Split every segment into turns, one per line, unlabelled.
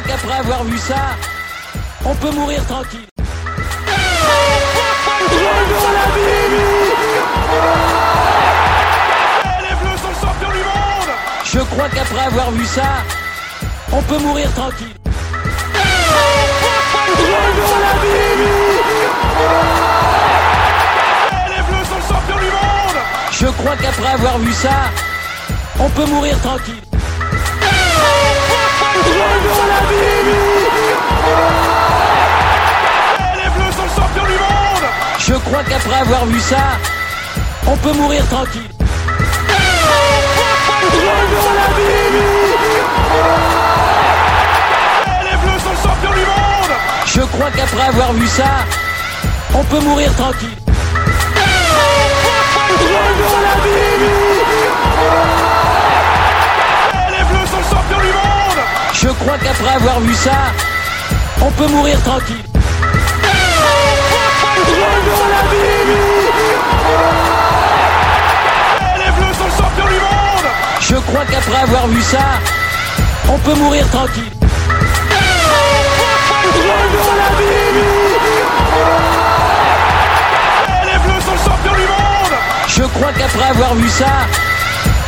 crois qu'après avoir vu ça, on peut mourir tranquille. Je crois qu'après avoir vu ça, on peut mourir tranquille. Je crois qu'après avoir vu ça, on peut mourir tranquille. Je crois qu'après avoir vu ça, on peut mourir tranquille. Je crois qu'après avoir vu ça, on peut mourir tranquille. Qu'après avoir vu ça, on peut mourir tranquille.
Les Bleus sont champions du monde
Je crois qu'après avoir vu ça, on peut mourir tranquille.
Les Bleus sont champions du monde
Je crois qu'après avoir vu ça,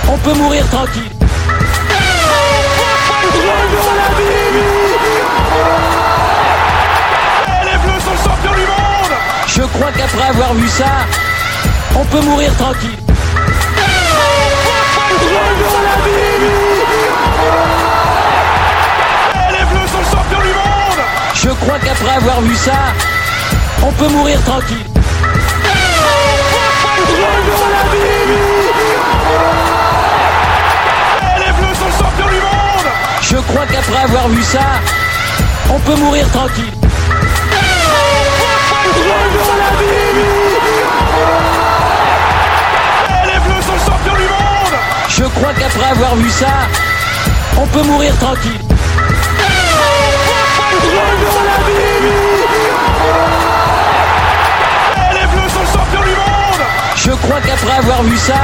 on peut mourir tranquille.
Les Bleus sont champions du monde
Je crois qu'après avoir vu ça, on peut mourir tranquille.
Les Bleus sont champions du monde
Je crois qu'après avoir vu ça, on peut mourir tranquille.
Les Bleus sont champions du monde
Je crois qu'après avoir vu ça, on peut mourir tranquille.
Les Bleus sont champions du monde
Je crois qu'après avoir vu ça, on peut mourir tranquille.
Les Bleus sont champions du monde
Je crois qu'après avoir vu ça,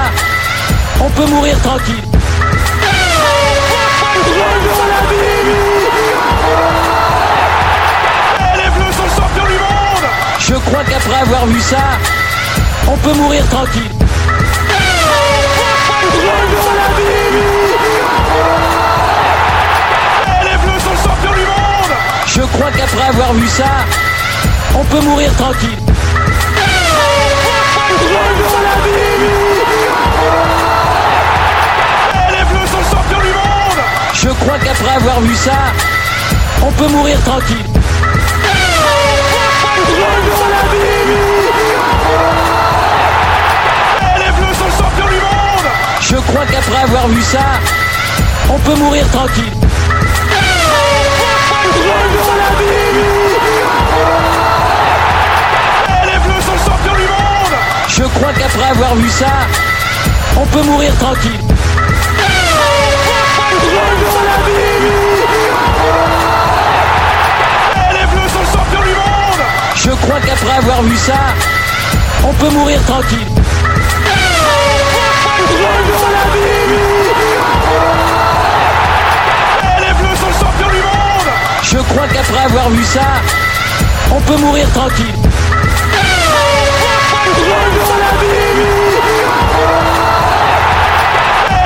on peut mourir tranquille. Crois qu'après avoir vu ça, on peut mourir tranquille. Je crois qu'après avoir vu ça, on peut mourir tranquille. Je crois qu'après avoir vu ça, on peut mourir tranquille. Je crois qu'après avoir vu ça, on peut mourir tranquille. Je crois qu'après avoir vu ça, on peut mourir tranquille. Je crois qu'après avoir vu ça, on peut mourir tranquille.
Les Bleus sont champions du monde
Je crois qu'après avoir vu ça, on peut mourir tranquille.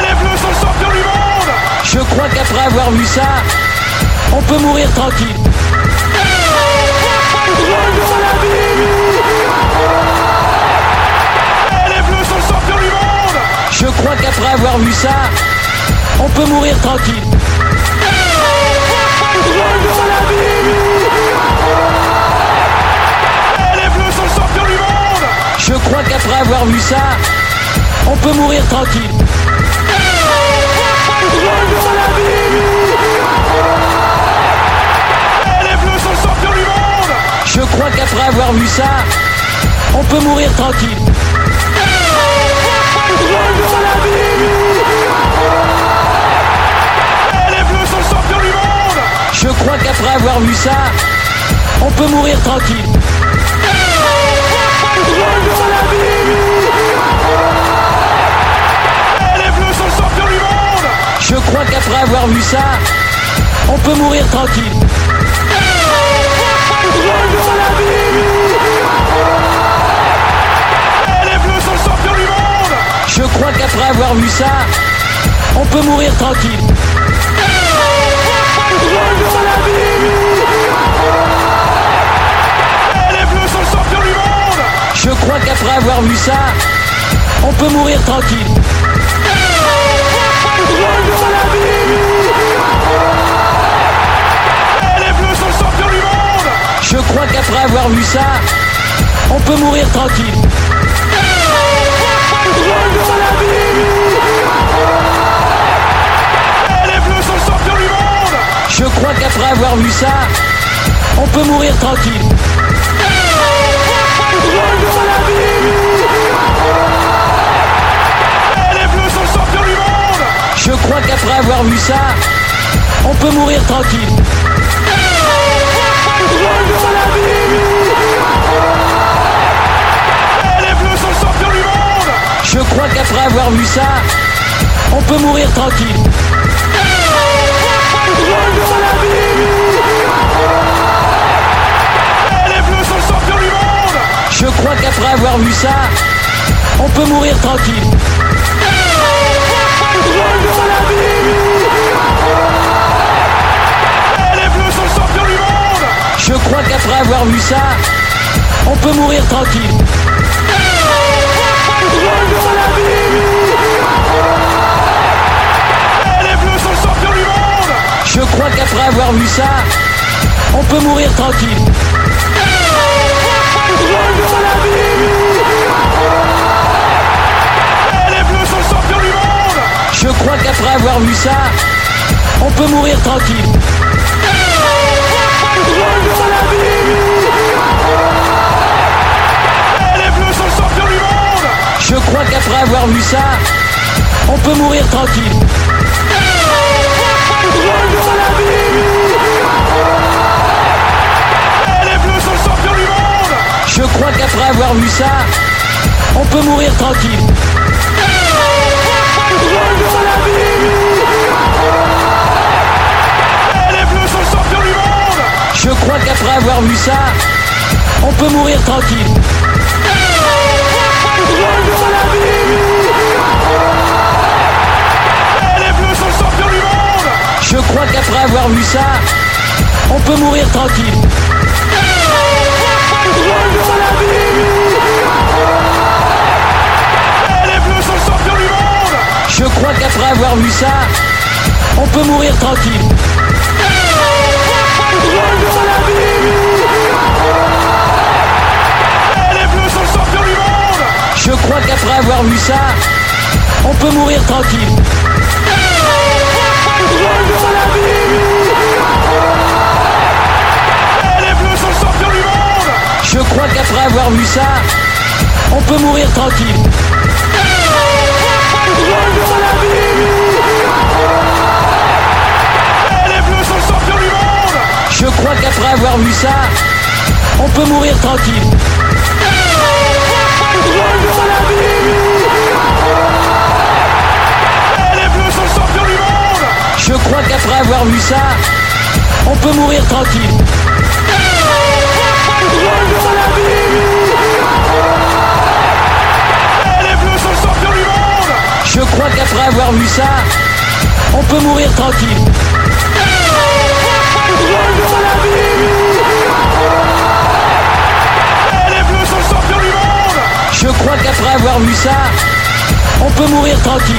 Les Bleus sont champions du monde
Je crois qu'après avoir vu ça, on peut mourir tranquille. Crois qu'après avoir vu ça, on peut mourir tranquille.
Les Bleus sont champions du monde
Je crois qu'après avoir vu ça, on peut mourir tranquille.
Les Bleus sont champions du monde
Je crois qu'après avoir vu ça, on peut mourir tranquille. Je crois qu'après avoir vu ça, on peut mourir tranquille. Je crois qu'après avoir vu ça, On peut mourir tranquille. Crois qu'après avoir vu ça, on peut mourir tranquille.
Les Bleus sont champions du monde
Je crois qu'après avoir vu ça, on peut mourir tranquille.
Les Bleus sont champions du monde
Je crois qu'après avoir vu ça, on peut mourir tranquille. Avoir vu ça, on peut mourir tranquille.
Et les Bleus sont champions du monde
Je crois qu'après avoir vu ça, on peut mourir tranquille.
Les Bleus sont champions du monde
Je crois qu'après avoir vu ça, on peut mourir tranquille. Avoir vu ça, on peut mourir tranquille. Je crois qu'après avoir vu ça, on peut mourir tranquille. Je crois qu'après avoir vu ça, on peut mourir tranquille. Qu'après avoir vu ça, on peut mourir tranquille. Je crois qu'après avoir vu ça, on peut mourir tranquille. Je crois qu'après avoir vu ça, on peut mourir tranquille. Je crois qu'après avoir vu ça, on peut mourir tranquille. Je crois qu'après avoir vu ça, on peut mourir tranquille. Je crois qu'après avoir vu ça, on peut mourir tranquille. Je crois qu'après avoir vu ça, on peut mourir tranquille. Je crois qu'après avoir vu ça, on peut mourir tranquille. Crois qu'après avoir vu ça, on peut mourir tranquille.
Les Bleus sont champions du monde
Je crois qu'après avoir vu ça, on peut mourir tranquille.
Les Bleus sont champions du monde
Je crois qu'après avoir vu ça, on peut mourir tranquille.
On peut mourir tranquille.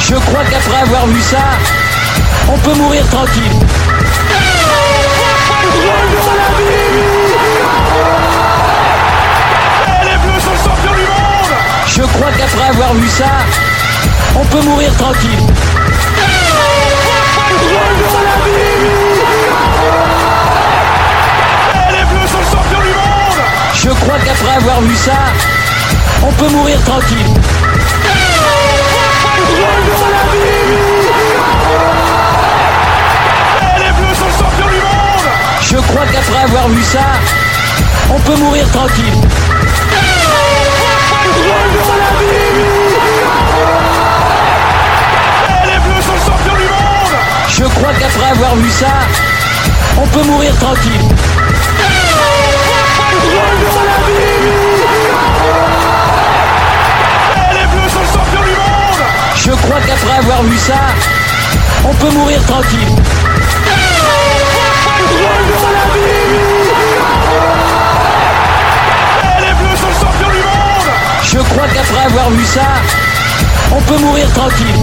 Je crois qu'après avoir vu ça, on peut mourir tranquille. Je crois qu'après avoir vu ça, on peut mourir tranquille. avoir vu ça, on peut mourir tranquille. Je crois qu'après avoir vu ça, on peut mourir tranquille. Je crois qu'après avoir vu ça, on peut mourir tranquille. Qu'après avoir vu ça, on peut mourir tranquille. Je crois qu'après avoir vu ça, on peut mourir tranquille.